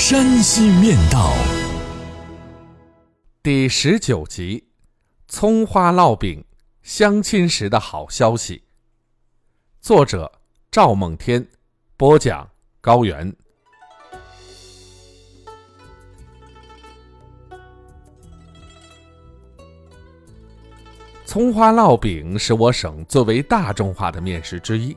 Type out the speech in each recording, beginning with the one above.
山西面道》第十九集：葱花烙饼，相亲时的好消息。作者：赵梦天，播讲：高原。葱花烙饼是我省最为大众化的面食之一，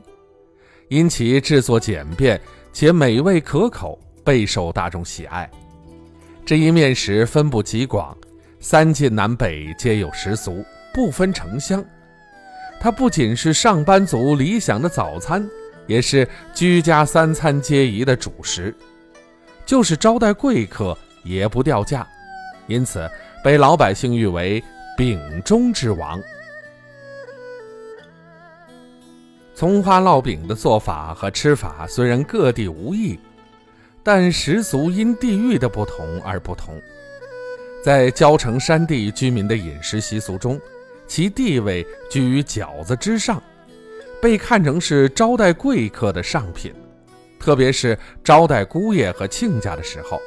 因其制作简便且美味可口，备受大众喜爱。这一面食分布极广，三晋南北皆有食俗，不分城乡。它不仅是上班族理想的早餐，也是居家三餐皆宜的主食。就是招待贵客也不掉价，因此被老百姓誉为。饼中之王，葱花烙饼的做法和吃法虽然各地无异，但食俗因地域的不同而不同。在交城山地居民的饮食习俗中，其地位居于饺子之上，被看成是招待贵客的上品，特别是招待姑爷和亲家的时候，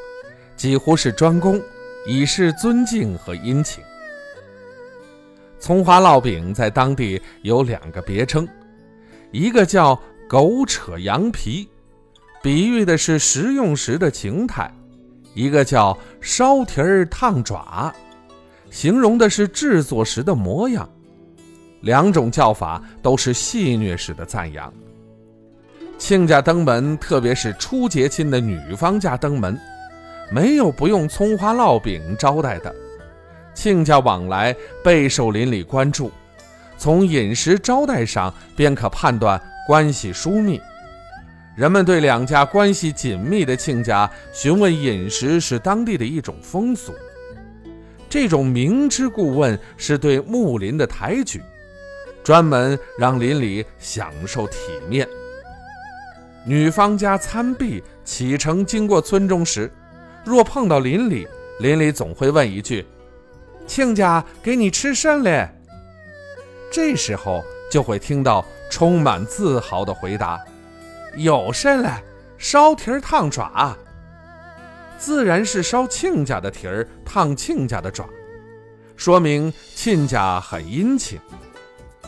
几乎是专供，以示尊敬和殷勤。葱花烙饼在当地有两个别称，一个叫“狗扯羊皮”，比喻的是食用时的情态；一个叫“烧蹄儿烫爪”，形容的是制作时的模样。两种叫法都是戏谑式的赞扬。亲家登门，特别是初结亲的女方家登门，没有不用葱花烙饼招待的。亲家往来备受邻里关注，从饮食招待上便可判断关系疏密。人们对两家关系紧密的亲家询问饮食是当地的一种风俗。这种明知故问是对睦邻的抬举，专门让邻里享受体面。女方家参毕启程经过村中时，若碰到邻里，邻里总会问一句。亲家给你吃甚嘞？这时候就会听到充满自豪的回答：“有甚嘞？烧蹄儿烫爪。”自然是烧亲家的蹄儿烫亲家的爪，说明亲家很殷勤。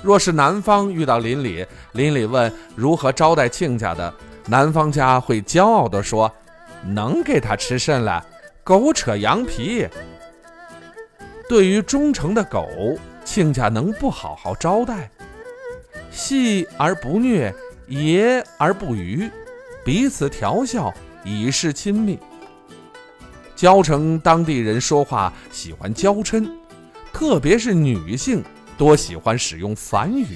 若是男方遇到邻里，邻里问如何招待亲家的，男方家会骄傲地说：“能给他吃甚嘞？狗扯羊皮。”对于忠诚的狗，亲家能不好好招待？戏而不虐，爷而不愚，彼此调笑，以示亲密。交城当地人说话喜欢娇嗔，特别是女性多喜欢使用反语。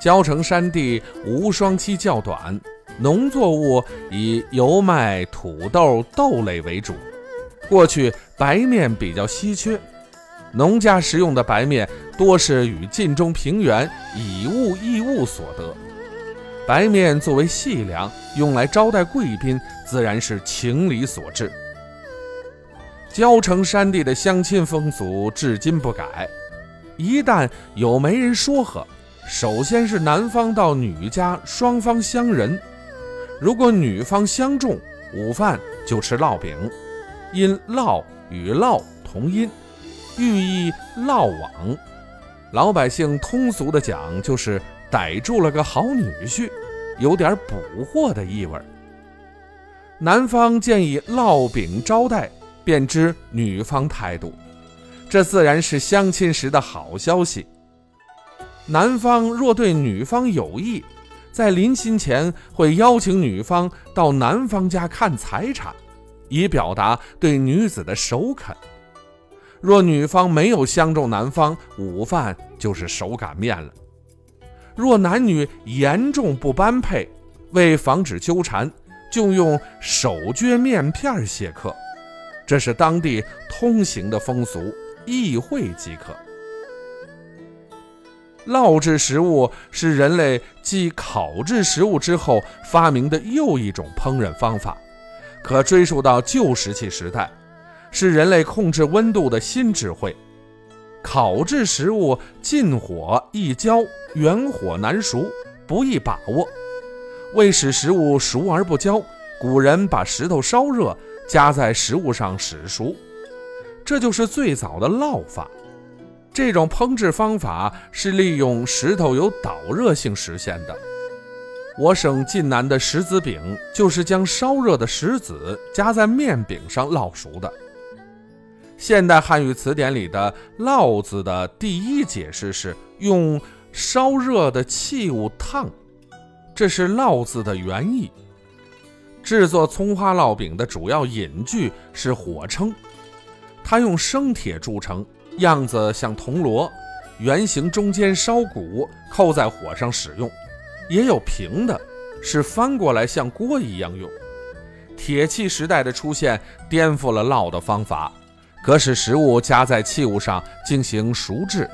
交城山地无霜期较短，农作物以油麦、土豆、豆类为主。过去白面比较稀缺，农家食用的白面多是与晋中平原以物易物所得。白面作为细粮，用来招待贵宾，自然是情理所致。交城山地的相亲风俗至今不改，一旦有媒人说和，首先是男方到女家，双方相认。如果女方相中，午饭就吃烙饼。因“烙”与“烙”同音，寓意烙网。老百姓通俗的讲，就是逮住了个好女婿，有点捕获的意味。男方建议烙饼招待，便知女方态度，这自然是相亲时的好消息。男方若对女方有意，在临亲前会邀请女方到男方家看财产。以表达对女子的首肯。若女方没有相中男方，午饭就是手擀面了。若男女严重不般配，为防止纠缠，就用手撅面片谢客，这是当地通行的风俗，意会即可。烙制食物是人类继烤制食物之后发明的又一种烹饪方法，可追溯到旧石器时代，是人类控制温度的新智慧。烤制食物近火易焦，远火难熟，不易把握。为使食物熟而不焦，古人把石头烧热，加在食物上使熟，这就是最早的烙法。这种烹制方法是利用石头有导热性实现的。我省晋南的石子饼就是将烧热的石子夹在面饼上烙熟的。现代汉语词典里的“烙”字的第一解释是用烧热的器物烫，这是“烙”字的原意。制作葱花烙饼的主要引具是火称，它用生铁铸成。样子像铜锣，圆形中间烧鼓，扣在火上使用；也有平的，是翻过来像锅一样用。铁器时代的出现颠覆了烙的方法，可使食物加在器物上进行熟制。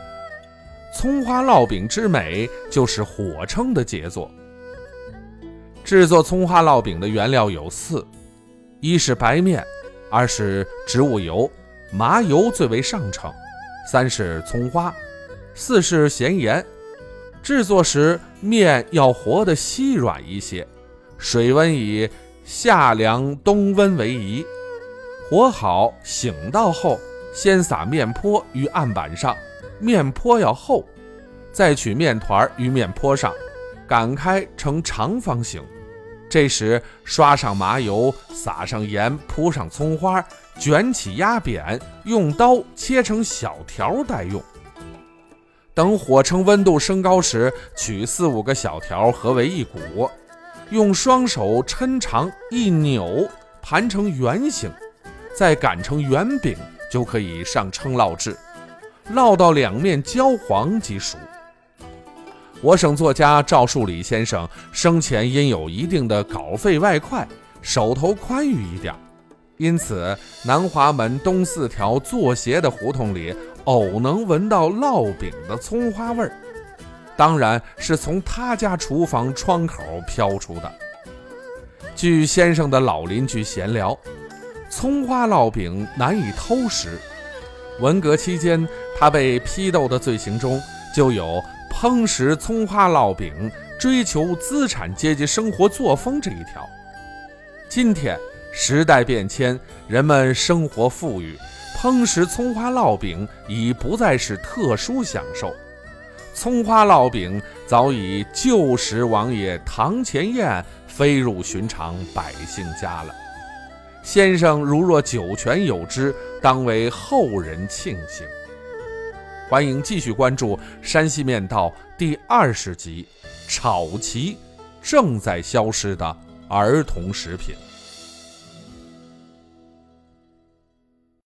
葱花烙饼之美，就是火称的杰作。制作葱花烙饼的原料有四：一是白面，二是植物油，麻油最为上乘。三是葱花，四是咸盐。制作时面要和得稀软一些，水温以夏凉冬温为宜。和好醒到后，先撒面坡于案板上，面坡要厚，再取面团于面坡上擀开成长方形。这时刷上麻油，撒上盐，铺上葱花。卷起压扁，用刀切成小条待用。等火成温度升高时，取四五个小条合为一股，用双手抻长一扭，盘成圆形，再擀成圆饼，就可以上称烙制。烙到两面焦黄即熟。我省作家赵树理先生生前因有一定的稿费外快，手头宽裕一点。因此，南华门东四条做鞋的胡同里，偶能闻到烙饼的葱花味儿，当然是从他家厨房窗口飘出的。据先生的老邻居闲聊，葱花烙饼难以偷食。文革期间，他被批斗的罪行中就有烹食葱花烙饼、追求资产阶级生活作风这一条。今天。时代变迁，人们生活富裕，烹食葱花烙饼已不再是特殊享受。葱花烙饼早已旧时王爷堂前燕，飞入寻常百姓家了。先生如若九泉有知，当为后人庆幸。欢迎继续关注《山西面道》第二十集：炒旗，正在消失的儿童食品。